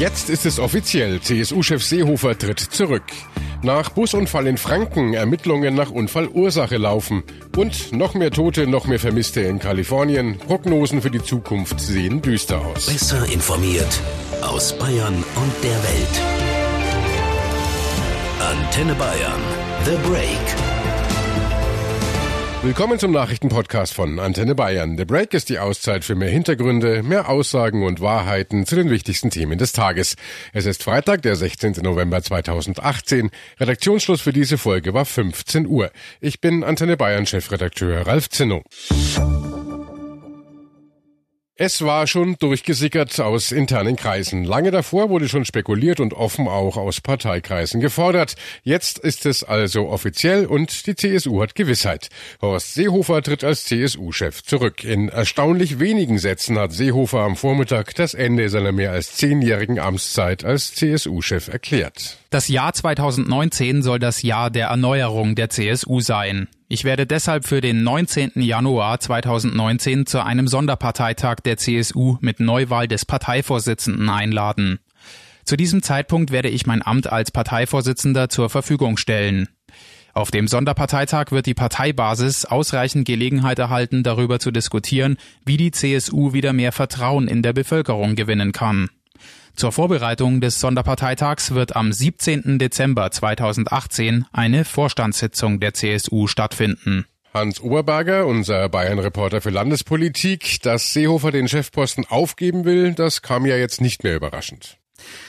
Jetzt ist es offiziell. CSU-Chef Seehofer tritt zurück. Nach Busunfall in Franken Ermittlungen nach Unfallursache laufen. Und noch mehr Tote, noch mehr Vermisste in Kalifornien. Prognosen für die Zukunft sehen düster aus. Besser informiert aus Bayern und der Welt. Antenne Bayern. The Break. Willkommen zum Nachrichtenpodcast von Antenne Bayern. The Break ist die Auszeit für mehr Hintergründe, mehr Aussagen und Wahrheiten zu den wichtigsten Themen des Tages. Es ist Freitag, der 16. November 2018. Redaktionsschluss für diese Folge war 15 Uhr. Ich bin Antenne Bayern Chefredakteur Ralf Zinno. Es war schon durchgesickert aus internen Kreisen. Lange davor wurde schon spekuliert und offen auch aus Parteikreisen gefordert. Jetzt ist es also offiziell und die CSU hat Gewissheit. Horst Seehofer tritt als CSU-Chef zurück. In erstaunlich wenigen Sätzen hat Seehofer am Vormittag das Ende seiner mehr als zehnjährigen Amtszeit als CSU-Chef erklärt. Das Jahr 2019 soll das Jahr der Erneuerung der CSU sein. Ich werde deshalb für den 19. Januar 2019 zu einem Sonderparteitag der CSU mit Neuwahl des Parteivorsitzenden einladen. Zu diesem Zeitpunkt werde ich mein Amt als Parteivorsitzender zur Verfügung stellen. Auf dem Sonderparteitag wird die Parteibasis ausreichend Gelegenheit erhalten, darüber zu diskutieren, wie die CSU wieder mehr Vertrauen in der Bevölkerung gewinnen kann. Zur Vorbereitung des Sonderparteitags wird am 17. Dezember 2018 eine Vorstandssitzung der CSU stattfinden. Hans Oberberger, unser Bayern-Reporter für Landespolitik, dass Seehofer den Chefposten aufgeben will, das kam ja jetzt nicht mehr überraschend.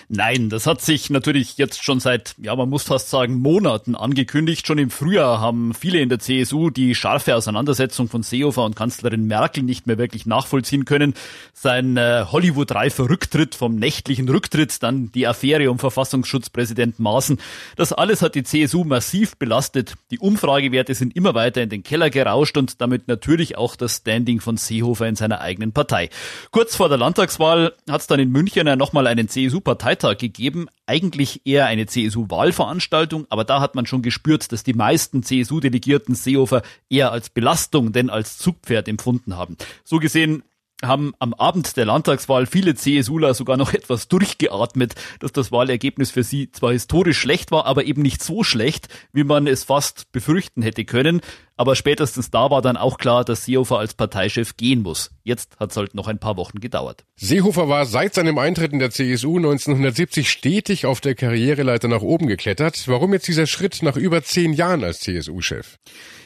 Nein, das hat sich natürlich jetzt schon seit, ja, man muss fast sagen, Monaten angekündigt. Schon im Frühjahr haben viele in der CSU die scharfe Auseinandersetzung von Seehofer und Kanzlerin Merkel nicht mehr wirklich nachvollziehen können. Sein äh, Hollywood-reifer Rücktritt vom nächtlichen Rücktritt, dann die Affäre um Verfassungsschutzpräsident Maaßen. Das alles hat die CSU massiv belastet. Die Umfragewerte sind immer weiter in den Keller gerauscht und damit natürlich auch das Standing von Seehofer in seiner eigenen Partei. Kurz vor der Landtagswahl hat es dann in München ja nochmal einen CSU-Parteitag Parteitag gegeben. Eigentlich eher eine CSU-Wahlveranstaltung, aber da hat man schon gespürt, dass die meisten CSU-Delegierten Seehofer eher als Belastung denn als Zugpferd empfunden haben. So gesehen haben am Abend der Landtagswahl viele CSUler sogar noch etwas durchgeatmet, dass das Wahlergebnis für sie zwar historisch schlecht war, aber eben nicht so schlecht, wie man es fast befürchten hätte können. Aber spätestens da war dann auch klar, dass Seehofer als Parteichef gehen muss. Jetzt hat es halt noch ein paar Wochen gedauert. Seehofer war seit seinem Eintritt in der CSU 1970 stetig auf der Karriereleiter nach oben geklettert. Warum jetzt dieser Schritt nach über zehn Jahren als CSU-Chef?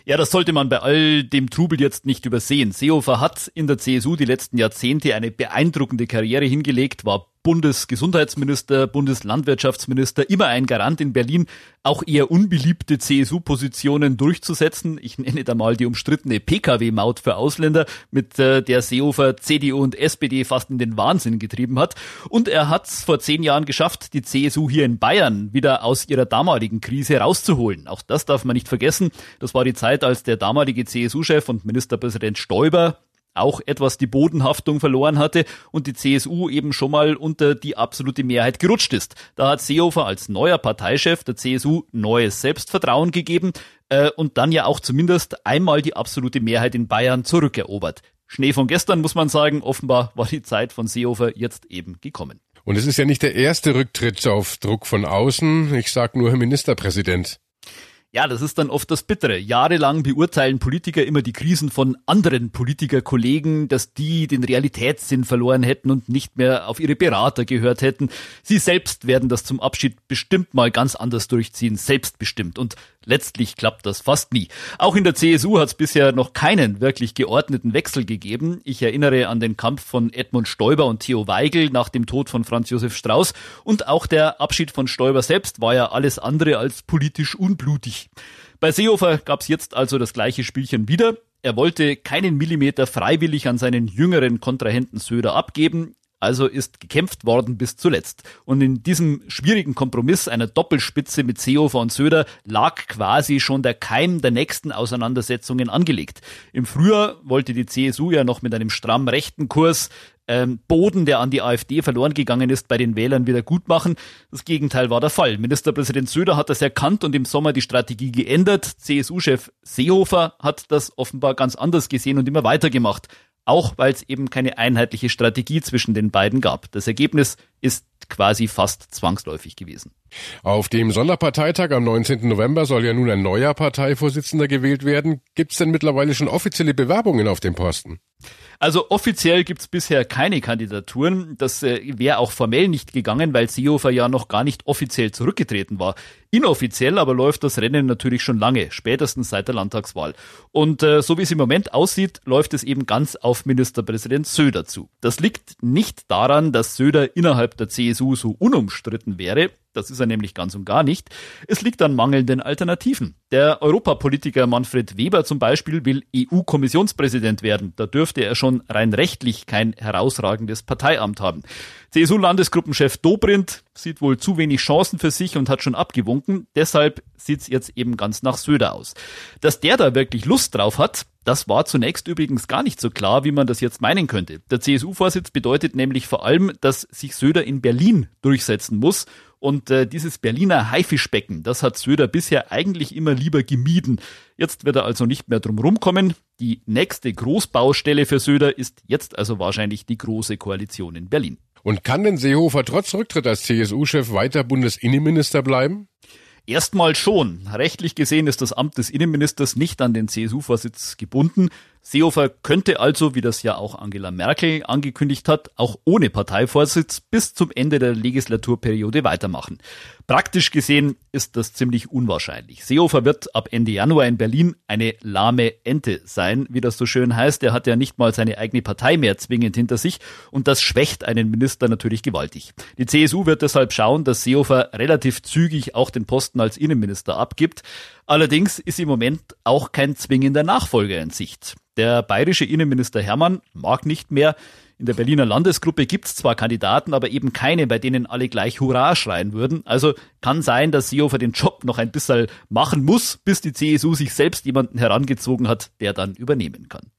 Ja, das sollte man bei all dem Trubel jetzt nicht übersehen. Seehofer hat in der CSU die letzten Jahrzehnte eine beeindruckende Karriere hingelegt, war Bundesgesundheitsminister, Bundeslandwirtschaftsminister, immer ein Garant in Berlin, auch eher unbeliebte CSU-Positionen durchzusetzen. Ich nenne da mal die umstrittene Pkw-Maut für Ausländer, mit äh, der Seehofer CDU und SPD fast in den Wahnsinn getrieben hat. Und er hat es vor zehn Jahren geschafft, die CSU hier in Bayern wieder aus ihrer damaligen Krise rauszuholen. Auch das darf man nicht vergessen. Das war die Zeit, als der damalige CSU-Chef und Ministerpräsident Stoiber auch etwas die Bodenhaftung verloren hatte und die CSU eben schon mal unter die absolute Mehrheit gerutscht ist. Da hat Seehofer als neuer Parteichef der CSU neues Selbstvertrauen gegeben äh, und dann ja auch zumindest einmal die absolute Mehrheit in Bayern zurückerobert. Schnee von gestern muss man sagen, offenbar war die Zeit von Seehofer jetzt eben gekommen. Und es ist ja nicht der erste Rücktritt auf Druck von außen. Ich sag nur Herr Ministerpräsident. Ja, das ist dann oft das Bittere. Jahrelang beurteilen Politiker immer die Krisen von anderen Politikerkollegen, dass die den Realitätssinn verloren hätten und nicht mehr auf ihre Berater gehört hätten. Sie selbst werden das zum Abschied bestimmt mal ganz anders durchziehen, selbstbestimmt. Und letztlich klappt das fast nie. Auch in der CSU hat es bisher noch keinen wirklich geordneten Wechsel gegeben. Ich erinnere an den Kampf von Edmund Stoiber und Theo Weigel nach dem Tod von Franz Josef Strauß. Und auch der Abschied von Stoiber selbst war ja alles andere als politisch unblutig. Bei Seehofer gab es jetzt also das gleiche Spielchen wieder. Er wollte keinen Millimeter freiwillig an seinen jüngeren Kontrahenten Söder abgeben. Also ist gekämpft worden bis zuletzt. Und in diesem schwierigen Kompromiss einer Doppelspitze mit Seehofer und Söder lag quasi schon der Keim der nächsten Auseinandersetzungen angelegt. Im Frühjahr wollte die CSU ja noch mit einem stramm rechten Kurs ähm, Boden, der an die AfD verloren gegangen ist, bei den Wählern wieder gut machen. Das Gegenteil war der Fall. Ministerpräsident Söder hat das erkannt und im Sommer die Strategie geändert. CSU-Chef Seehofer hat das offenbar ganz anders gesehen und immer weitergemacht. Auch weil es eben keine einheitliche Strategie zwischen den beiden gab. Das Ergebnis ist quasi fast zwangsläufig gewesen. Auf dem Sonderparteitag am 19. November soll ja nun ein neuer Parteivorsitzender gewählt werden. Gibt es denn mittlerweile schon offizielle Bewerbungen auf dem Posten? Also offiziell gibt's bisher keine Kandidaturen. Das äh, wäre auch formell nicht gegangen, weil Seehofer ja noch gar nicht offiziell zurückgetreten war. Inoffiziell aber läuft das Rennen natürlich schon lange, spätestens seit der Landtagswahl. Und äh, so wie es im Moment aussieht, läuft es eben ganz auf Ministerpräsident Söder zu. Das liegt nicht daran, dass Söder innerhalb der CSU so unumstritten wäre. Das ist er nämlich ganz und gar nicht. Es liegt an mangelnden Alternativen. Der Europapolitiker Manfred Weber zum Beispiel will EU-Kommissionspräsident werden. Da dürfte er schon rein rechtlich kein herausragendes Parteiamt haben. CSU-Landesgruppenchef Dobrindt sieht wohl zu wenig Chancen für sich und hat schon abgewunken. Deshalb sieht's jetzt eben ganz nach Söder aus. Dass der da wirklich Lust drauf hat, das war zunächst übrigens gar nicht so klar, wie man das jetzt meinen könnte. Der CSU-Vorsitz bedeutet nämlich vor allem, dass sich Söder in Berlin durchsetzen muss und äh, dieses Berliner Haifischbecken, das hat Söder bisher eigentlich immer lieber gemieden. Jetzt wird er also nicht mehr drum rumkommen. Die nächste Großbaustelle für Söder ist jetzt also wahrscheinlich die Große Koalition in Berlin. Und kann denn Seehofer trotz Rücktritt als CSU-Chef weiter Bundesinnenminister bleiben? Erstmal schon. Rechtlich gesehen ist das Amt des Innenministers nicht an den CSU-Vorsitz gebunden. Seehofer könnte also, wie das ja auch Angela Merkel angekündigt hat, auch ohne Parteivorsitz bis zum Ende der Legislaturperiode weitermachen. Praktisch gesehen ist das ziemlich unwahrscheinlich. Seehofer wird ab Ende Januar in Berlin eine lahme Ente sein, wie das so schön heißt. Er hat ja nicht mal seine eigene Partei mehr zwingend hinter sich und das schwächt einen Minister natürlich gewaltig. Die CSU wird deshalb schauen, dass Seehofer relativ zügig auch den Posten als Innenminister abgibt. Allerdings ist im Moment auch kein zwingender Nachfolger in Sicht. Der bayerische Innenminister Hermann mag nicht mehr. In der Berliner Landesgruppe gibt es zwar Kandidaten, aber eben keine, bei denen alle gleich Hurra schreien würden. Also kann sein, dass Seehofer den Job noch ein bisschen machen muss, bis die CSU sich selbst jemanden herangezogen hat, der dann übernehmen kann.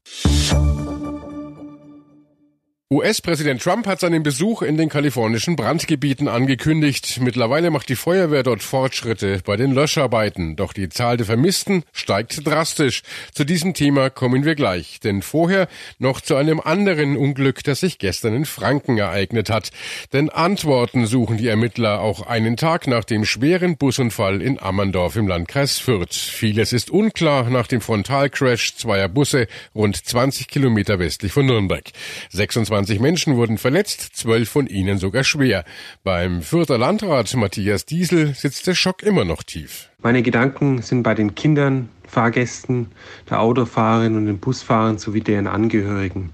US-Präsident Trump hat seinen Besuch in den kalifornischen Brandgebieten angekündigt. Mittlerweile macht die Feuerwehr dort Fortschritte bei den Löscharbeiten. Doch die Zahl der Vermissten steigt drastisch. Zu diesem Thema kommen wir gleich. Denn vorher noch zu einem anderen Unglück, das sich gestern in Franken ereignet hat. Denn Antworten suchen die Ermittler auch einen Tag nach dem schweren Busunfall in Ammerndorf im Landkreis Fürth. Vieles ist unklar nach dem Frontalcrash zweier Busse rund 20 Kilometer westlich von Nürnberg. 26 25 Menschen wurden verletzt, zwölf von ihnen sogar schwer. Beim Fürther Landrat Matthias Diesel sitzt der Schock immer noch tief. Meine Gedanken sind bei den Kindern, Fahrgästen, der Autofahrerin und den Busfahrern sowie deren Angehörigen.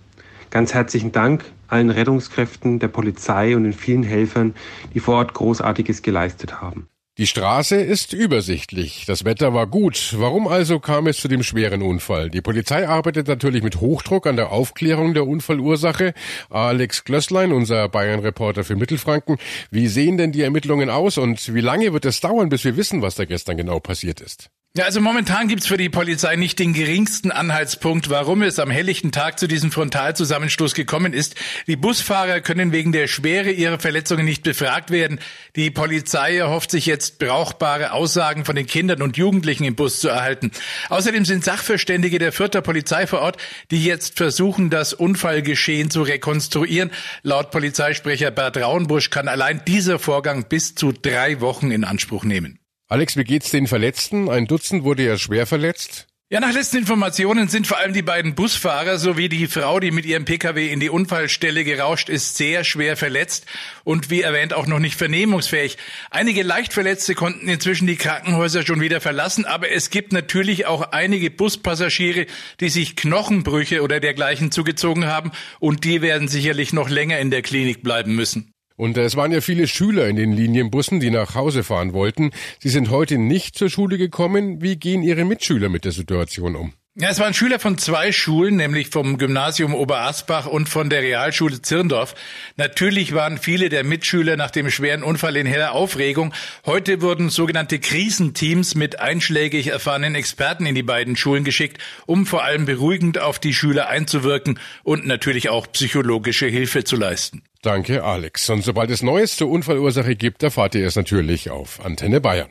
Ganz herzlichen Dank allen Rettungskräften, der Polizei und den vielen Helfern, die vor Ort Großartiges geleistet haben. Die Straße ist übersichtlich. Das Wetter war gut. Warum also kam es zu dem schweren Unfall? Die Polizei arbeitet natürlich mit Hochdruck an der Aufklärung der Unfallursache. Alex Klösslein, unser Bayern-Reporter für Mittelfranken. Wie sehen denn die Ermittlungen aus und wie lange wird es dauern, bis wir wissen, was da gestern genau passiert ist? Ja, also momentan gibt's für die Polizei nicht den geringsten Anhaltspunkt, warum es am helllichten Tag zu diesem Frontalzusammenstoß gekommen ist. Die Busfahrer können wegen der Schwere ihrer Verletzungen nicht befragt werden. Die Polizei erhofft sich jetzt brauchbare Aussagen von den Kindern und Jugendlichen im Bus zu erhalten. Außerdem sind Sachverständige der Fürther Polizei vor Ort, die jetzt versuchen, das Unfallgeschehen zu rekonstruieren. Laut Polizeisprecher Bert Rauenbusch kann allein dieser Vorgang bis zu drei Wochen in Anspruch nehmen. Alex, wie geht's den Verletzten? Ein Dutzend wurde ja schwer verletzt. Ja, nach letzten Informationen sind vor allem die beiden Busfahrer sowie die Frau, die mit ihrem Pkw in die Unfallstelle gerauscht ist, sehr schwer verletzt und wie erwähnt auch noch nicht vernehmungsfähig. Einige Leichtverletzte konnten inzwischen die Krankenhäuser schon wieder verlassen, aber es gibt natürlich auch einige Buspassagiere, die sich Knochenbrüche oder dergleichen zugezogen haben und die werden sicherlich noch länger in der Klinik bleiben müssen. Und es waren ja viele Schüler in den Linienbussen, die nach Hause fahren wollten. Sie sind heute nicht zur Schule gekommen. Wie gehen Ihre Mitschüler mit der Situation um? Ja, es waren Schüler von zwei Schulen, nämlich vom Gymnasium Oberasbach und von der Realschule Zirndorf. Natürlich waren viele der Mitschüler nach dem schweren Unfall in heller Aufregung. Heute wurden sogenannte Krisenteams mit einschlägig erfahrenen Experten in die beiden Schulen geschickt, um vor allem beruhigend auf die Schüler einzuwirken und natürlich auch psychologische Hilfe zu leisten. Danke, Alex. Und sobald es Neues zur Unfallursache gibt, erfahrt ihr es natürlich auf Antenne Bayern.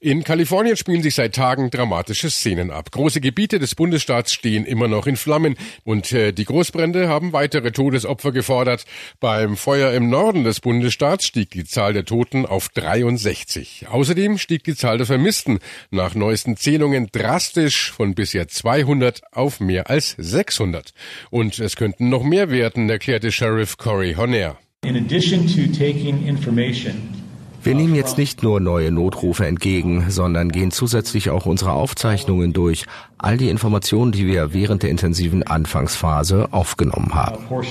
In Kalifornien spielen sich seit Tagen dramatische Szenen ab. Große Gebiete des Bundesstaats stehen immer noch in Flammen und äh, die Großbrände haben weitere Todesopfer gefordert. Beim Feuer im Norden des Bundesstaats stieg die Zahl der Toten auf 63. Außerdem stieg die Zahl der Vermissten nach neuesten Zählungen drastisch von bisher 200 auf mehr als 600. Und es könnten noch mehr werden, erklärte Sheriff Corey Honner. In addition to taking information wir nehmen jetzt nicht nur neue Notrufe entgegen, sondern gehen zusätzlich auch unsere Aufzeichnungen durch, all die Informationen, die wir während der intensiven Anfangsphase aufgenommen haben. Uh,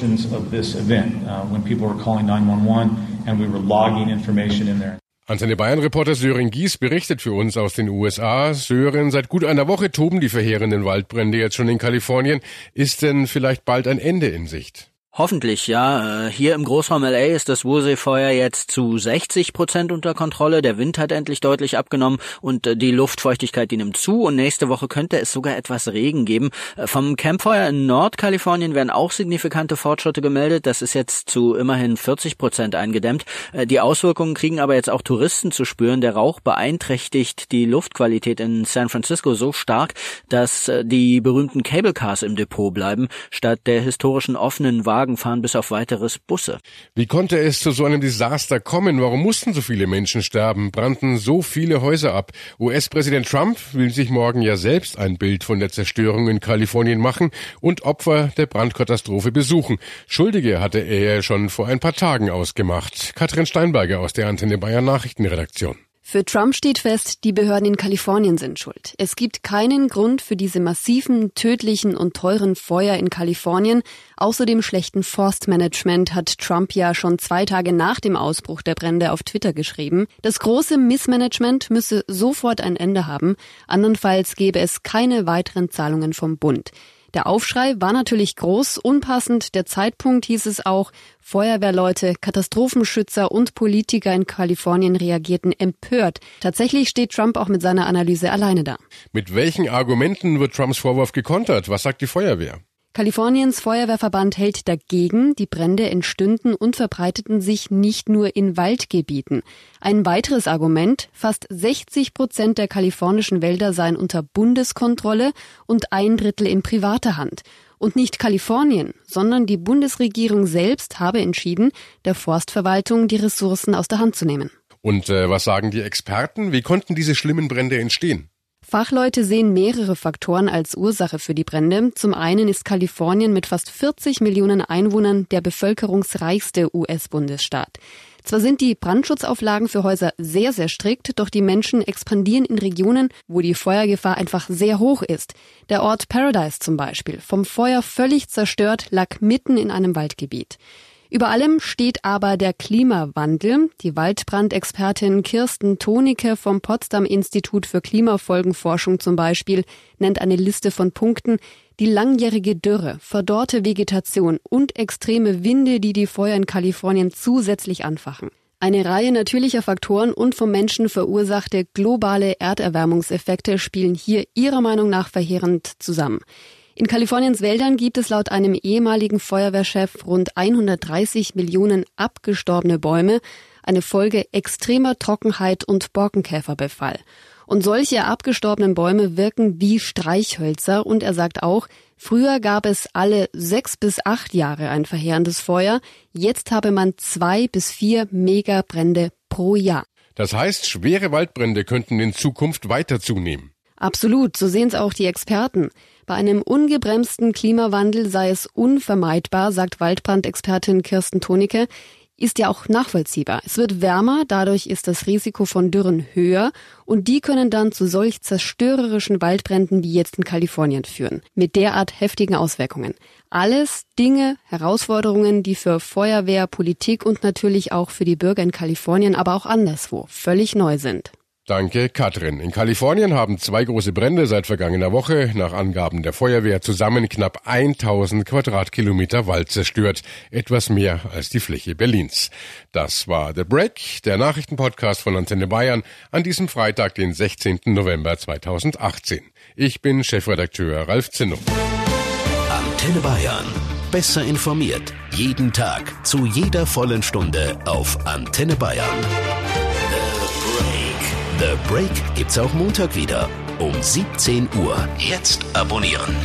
Antenne Bayern-Reporter Sören Gies berichtet für uns aus den USA. Sören, seit gut einer Woche toben die verheerenden Waldbrände jetzt schon in Kalifornien. Ist denn vielleicht bald ein Ende in Sicht? Hoffentlich, ja. Äh, hier im Großraum LA ist das Wursee-Feuer jetzt zu 60 Prozent unter Kontrolle. Der Wind hat endlich deutlich abgenommen und äh, die Luftfeuchtigkeit, die nimmt zu. Und nächste Woche könnte es sogar etwas Regen geben. Äh, vom Campfeuer in Nordkalifornien werden auch signifikante Fortschritte gemeldet. Das ist jetzt zu immerhin 40 Prozent eingedämmt. Die Auswirkungen kriegen aber jetzt auch Touristen zu spüren. Der Rauch beeinträchtigt die Luftqualität in San Francisco so stark, dass die berühmten Cable Cars im Depot bleiben, statt der historischen offenen Wagen Wagen fahren bis auf weiteres Busse. Wie konnte es zu so einem Desaster kommen? Warum mussten so viele Menschen sterben? Brannten so viele Häuser ab? US-Präsident Trump will sich morgen ja selbst ein Bild von der Zerstörung in Kalifornien machen und Opfer der Brandkatastrophe besuchen. Schuldige hatte er schon vor ein paar Tagen ausgemacht. Katrin Steinberger aus der Antenne Bayern Nachrichtenredaktion. Für Trump steht fest, die Behörden in Kalifornien sind schuld. Es gibt keinen Grund für diese massiven, tödlichen und teuren Feuer in Kalifornien. Außer dem schlechten Forstmanagement hat Trump ja schon zwei Tage nach dem Ausbruch der Brände auf Twitter geschrieben. Das große Missmanagement müsse sofort ein Ende haben. Andernfalls gäbe es keine weiteren Zahlungen vom Bund. Der Aufschrei war natürlich groß, unpassend. Der Zeitpunkt hieß es auch. Feuerwehrleute, Katastrophenschützer und Politiker in Kalifornien reagierten empört. Tatsächlich steht Trump auch mit seiner Analyse alleine da. Mit welchen Argumenten wird Trumps Vorwurf gekontert? Was sagt die Feuerwehr? Kaliforniens Feuerwehrverband hält dagegen, die Brände entstünden und verbreiteten sich nicht nur in Waldgebieten. Ein weiteres Argument, fast 60 Prozent der kalifornischen Wälder seien unter Bundeskontrolle und ein Drittel in privater Hand. Und nicht Kalifornien, sondern die Bundesregierung selbst habe entschieden, der Forstverwaltung die Ressourcen aus der Hand zu nehmen. Und äh, was sagen die Experten? Wie konnten diese schlimmen Brände entstehen? Fachleute sehen mehrere Faktoren als Ursache für die Brände. Zum einen ist Kalifornien mit fast 40 Millionen Einwohnern der bevölkerungsreichste US-Bundesstaat. Zwar sind die Brandschutzauflagen für Häuser sehr, sehr strikt, doch die Menschen expandieren in Regionen, wo die Feuergefahr einfach sehr hoch ist. Der Ort Paradise zum Beispiel, vom Feuer völlig zerstört, lag mitten in einem Waldgebiet. Über allem steht aber der Klimawandel. Die Waldbrandexpertin Kirsten Tonicke vom Potsdam Institut für Klimafolgenforschung zum Beispiel nennt eine Liste von Punkten, die langjährige Dürre, verdorrte Vegetation und extreme Winde, die die Feuer in Kalifornien zusätzlich anfachen. Eine Reihe natürlicher Faktoren und vom Menschen verursachte globale Erderwärmungseffekte spielen hier ihrer Meinung nach verheerend zusammen. In Kaliforniens Wäldern gibt es laut einem ehemaligen Feuerwehrchef rund 130 Millionen abgestorbene Bäume, eine Folge extremer Trockenheit und Borkenkäferbefall. Und solche abgestorbenen Bäume wirken wie Streichhölzer und er sagt auch, früher gab es alle sechs bis acht Jahre ein verheerendes Feuer, jetzt habe man zwei bis vier Megabrände pro Jahr. Das heißt, schwere Waldbrände könnten in Zukunft weiter zunehmen. Absolut, so sehen es auch die Experten. Bei einem ungebremsten Klimawandel sei es unvermeidbar, sagt Waldbrandexpertin Kirsten Tonicke, ist ja auch nachvollziehbar. Es wird wärmer, dadurch ist das Risiko von Dürren höher und die können dann zu solch zerstörerischen Waldbränden wie jetzt in Kalifornien führen, mit derart heftigen Auswirkungen. Alles Dinge, Herausforderungen, die für Feuerwehr, Politik und natürlich auch für die Bürger in Kalifornien, aber auch anderswo völlig neu sind. Danke, Katrin. In Kalifornien haben zwei große Brände seit vergangener Woche nach Angaben der Feuerwehr zusammen knapp 1000 Quadratkilometer Wald zerstört. Etwas mehr als die Fläche Berlins. Das war The Break, der Nachrichtenpodcast von Antenne Bayern an diesem Freitag, den 16. November 2018. Ich bin Chefredakteur Ralf Zinno. Antenne Bayern. Besser informiert. Jeden Tag. Zu jeder vollen Stunde auf Antenne Bayern. The Break gibt's auch Montag wieder um 17 Uhr. Jetzt abonnieren.